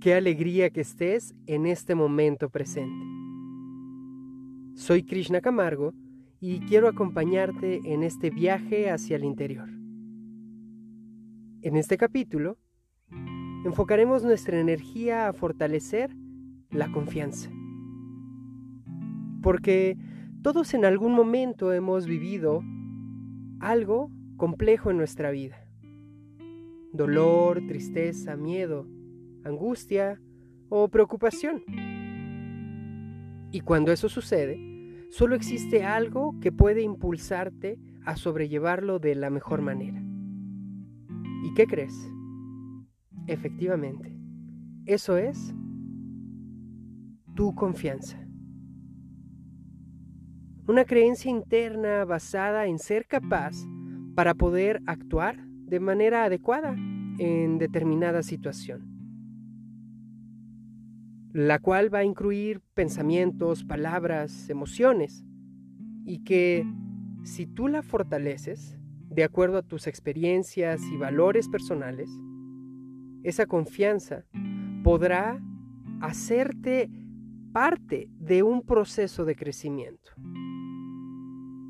Qué alegría que estés en este momento presente. Soy Krishna Camargo y quiero acompañarte en este viaje hacia el interior. En este capítulo, enfocaremos nuestra energía a fortalecer la confianza. Porque todos en algún momento hemos vivido algo complejo en nuestra vida. Dolor, tristeza, miedo, angustia o preocupación. Y cuando eso sucede, solo existe algo que puede impulsarte a sobrellevarlo de la mejor manera. ¿Y qué crees? Efectivamente, eso es tu confianza. Una creencia interna basada en ser capaz para poder actuar de manera adecuada en determinada situación la cual va a incluir pensamientos, palabras, emociones, y que si tú la fortaleces, de acuerdo a tus experiencias y valores personales, esa confianza podrá hacerte parte de un proceso de crecimiento.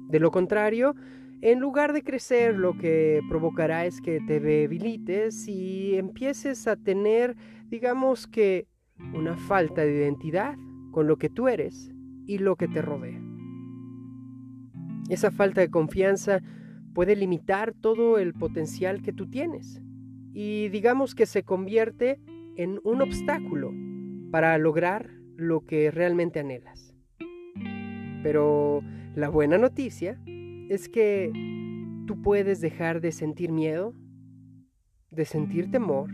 De lo contrario, en lugar de crecer, lo que provocará es que te debilites y empieces a tener, digamos que, una falta de identidad con lo que tú eres y lo que te rodea. Esa falta de confianza puede limitar todo el potencial que tú tienes y digamos que se convierte en un obstáculo para lograr lo que realmente anhelas. Pero la buena noticia es que tú puedes dejar de sentir miedo, de sentir temor,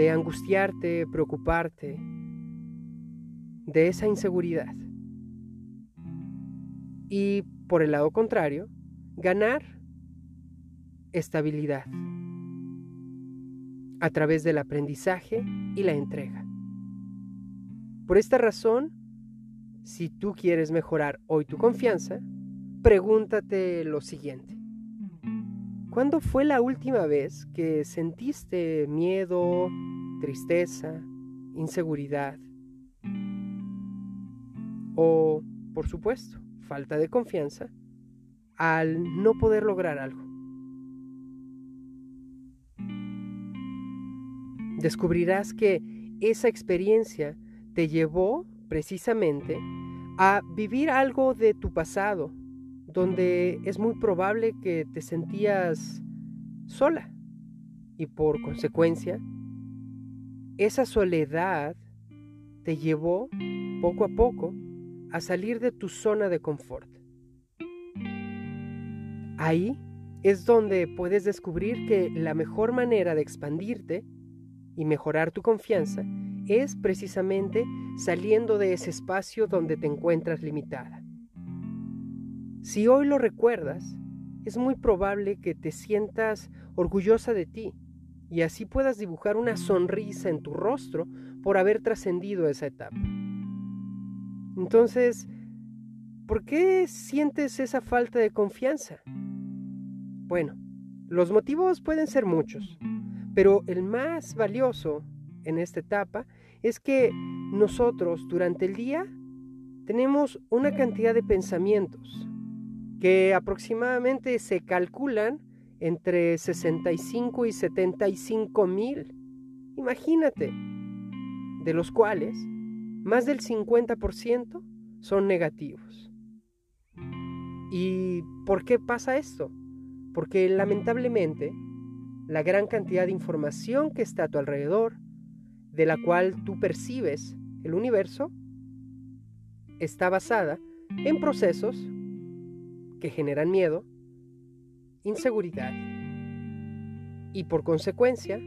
de angustiarte, preocuparte, de esa inseguridad. Y por el lado contrario, ganar estabilidad a través del aprendizaje y la entrega. Por esta razón, si tú quieres mejorar hoy tu confianza, pregúntate lo siguiente. ¿Cuándo fue la última vez que sentiste miedo, tristeza, inseguridad? O, por supuesto, falta de confianza al no poder lograr algo. Descubrirás que esa experiencia te llevó precisamente a vivir algo de tu pasado donde es muy probable que te sentías sola y por consecuencia esa soledad te llevó poco a poco a salir de tu zona de confort. Ahí es donde puedes descubrir que la mejor manera de expandirte y mejorar tu confianza es precisamente saliendo de ese espacio donde te encuentras limitada. Si hoy lo recuerdas, es muy probable que te sientas orgullosa de ti y así puedas dibujar una sonrisa en tu rostro por haber trascendido esa etapa. Entonces, ¿por qué sientes esa falta de confianza? Bueno, los motivos pueden ser muchos, pero el más valioso en esta etapa es que nosotros durante el día tenemos una cantidad de pensamientos, que aproximadamente se calculan entre 65 y 75 mil. Imagínate, de los cuales más del 50% son negativos. ¿Y por qué pasa esto? Porque lamentablemente la gran cantidad de información que está a tu alrededor, de la cual tú percibes el universo, está basada en procesos que generan miedo, inseguridad y por consecuencia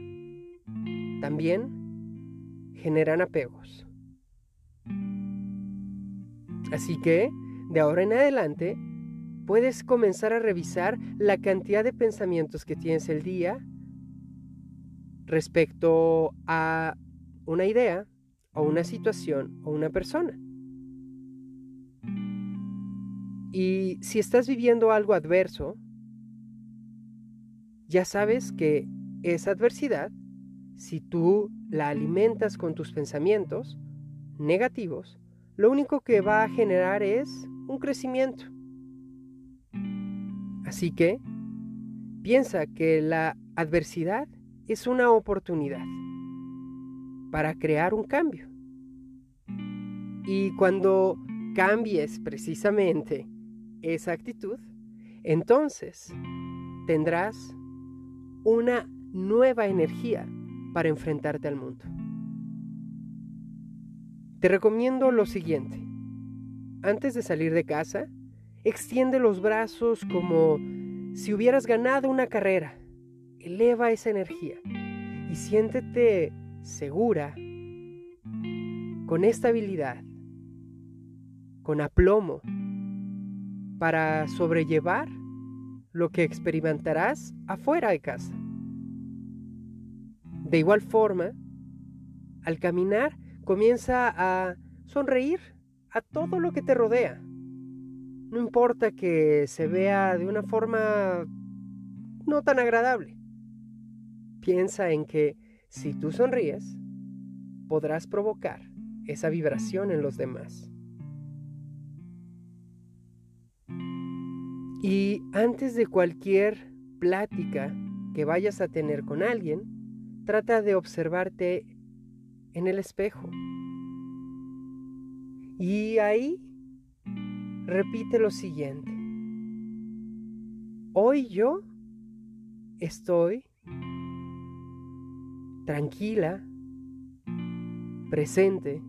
también generan apegos. Así que, de ahora en adelante, puedes comenzar a revisar la cantidad de pensamientos que tienes el día respecto a una idea o una situación o una persona. Y si estás viviendo algo adverso, ya sabes que esa adversidad si tú la alimentas con tus pensamientos negativos, lo único que va a generar es un crecimiento. Así que piensa que la adversidad es una oportunidad para crear un cambio. Y cuando cambies precisamente esa actitud, entonces tendrás una nueva energía para enfrentarte al mundo. Te recomiendo lo siguiente. Antes de salir de casa, extiende los brazos como si hubieras ganado una carrera. Eleva esa energía y siéntete segura, con estabilidad, con aplomo, para sobrellevar lo que experimentarás afuera de casa. De igual forma, al caminar comienza a sonreír a todo lo que te rodea. No importa que se vea de una forma no tan agradable. Piensa en que si tú sonríes, podrás provocar esa vibración en los demás. Y antes de cualquier plática que vayas a tener con alguien, trata de observarte en el espejo. Y ahí repite lo siguiente. Hoy yo estoy tranquila, presente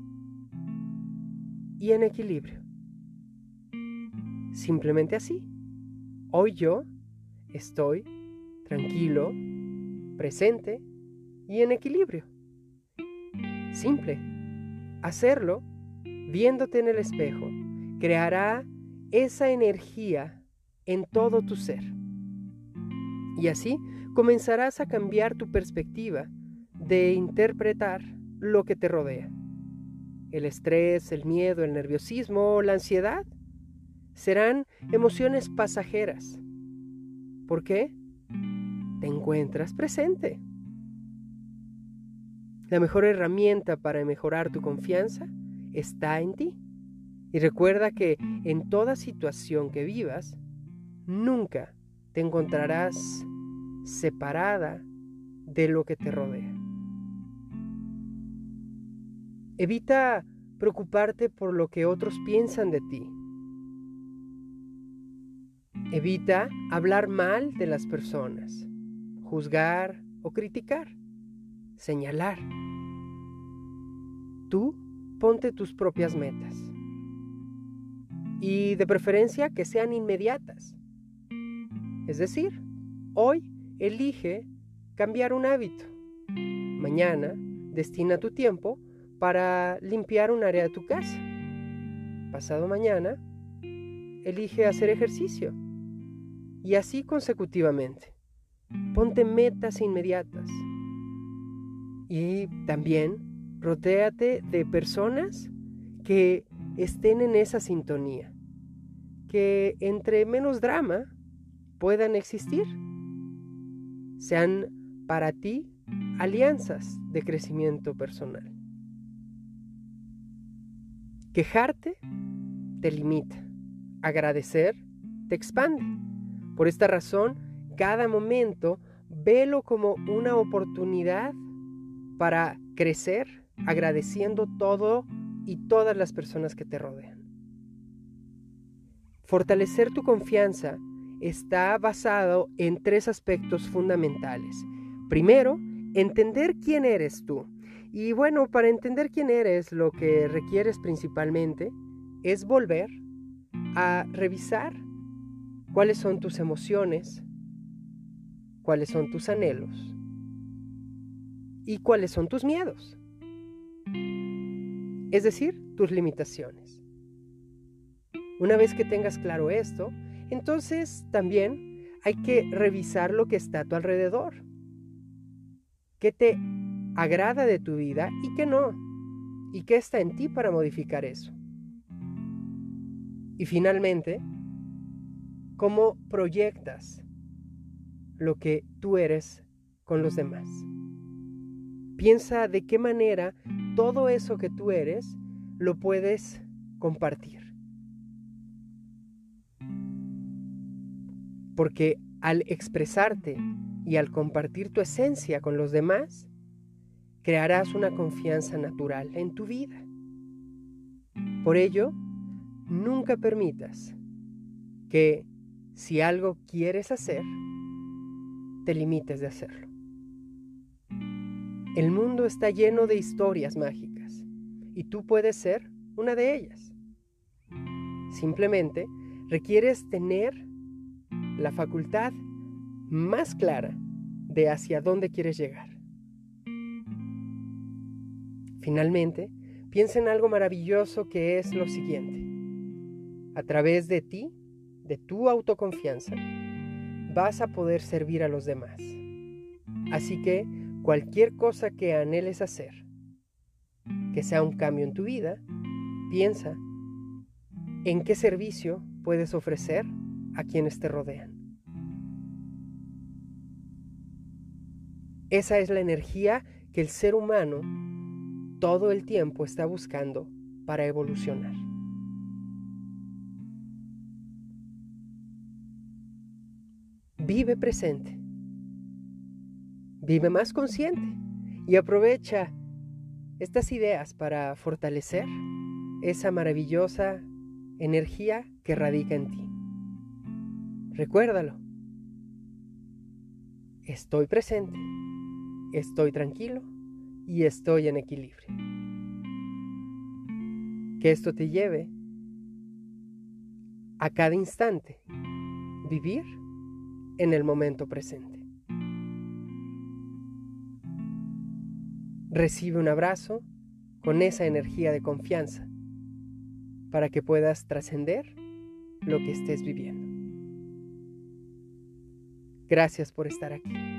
y en equilibrio. Simplemente así. Hoy yo estoy tranquilo, presente y en equilibrio. Simple. Hacerlo viéndote en el espejo creará esa energía en todo tu ser. Y así comenzarás a cambiar tu perspectiva de interpretar lo que te rodea. El estrés, el miedo, el nerviosismo, la ansiedad serán emociones pasajeras. ¿Por qué? Te encuentras presente. La mejor herramienta para mejorar tu confianza está en ti. Y recuerda que en toda situación que vivas, nunca te encontrarás separada de lo que te rodea. Evita preocuparte por lo que otros piensan de ti. Evita hablar mal de las personas, juzgar o criticar, señalar. Tú ponte tus propias metas. Y de preferencia que sean inmediatas. Es decir, hoy elige cambiar un hábito. Mañana destina tu tiempo para limpiar un área de tu casa. Pasado mañana, elige hacer ejercicio. Y así consecutivamente. Ponte metas inmediatas. Y también Rodéate de personas que estén en esa sintonía, que entre menos drama puedan existir. Sean para ti alianzas de crecimiento personal. Quejarte te limita. Agradecer te expande. Por esta razón, cada momento velo como una oportunidad para crecer agradeciendo todo y todas las personas que te rodean. Fortalecer tu confianza está basado en tres aspectos fundamentales. Primero, entender quién eres tú. Y bueno, para entender quién eres, lo que requieres principalmente es volver a revisar cuáles son tus emociones, cuáles son tus anhelos y cuáles son tus miedos es decir, tus limitaciones. Una vez que tengas claro esto, entonces también hay que revisar lo que está a tu alrededor. ¿Qué te agrada de tu vida y qué no? ¿Y qué está en ti para modificar eso? Y finalmente, ¿cómo proyectas lo que tú eres con los demás? Piensa de qué manera todo eso que tú eres lo puedes compartir. Porque al expresarte y al compartir tu esencia con los demás, crearás una confianza natural en tu vida. Por ello, nunca permitas que si algo quieres hacer, te limites de hacerlo. El mundo está lleno de historias mágicas y tú puedes ser una de ellas. Simplemente requieres tener la facultad más clara de hacia dónde quieres llegar. Finalmente, piensa en algo maravilloso que es lo siguiente. A través de ti, de tu autoconfianza, vas a poder servir a los demás. Así que cualquier cosa que anheles hacer, que sea un cambio en tu vida, piensa en qué servicio puedes ofrecer a quienes te rodean. Esa es la energía que el ser humano todo el tiempo está buscando para evolucionar. Vive presente. Vive más consciente y aprovecha estas ideas para fortalecer esa maravillosa energía que radica en ti. Recuérdalo. Estoy presente, estoy tranquilo y estoy en equilibrio. Que esto te lleve a cada instante vivir en el momento presente. Recibe un abrazo con esa energía de confianza para que puedas trascender lo que estés viviendo. Gracias por estar aquí.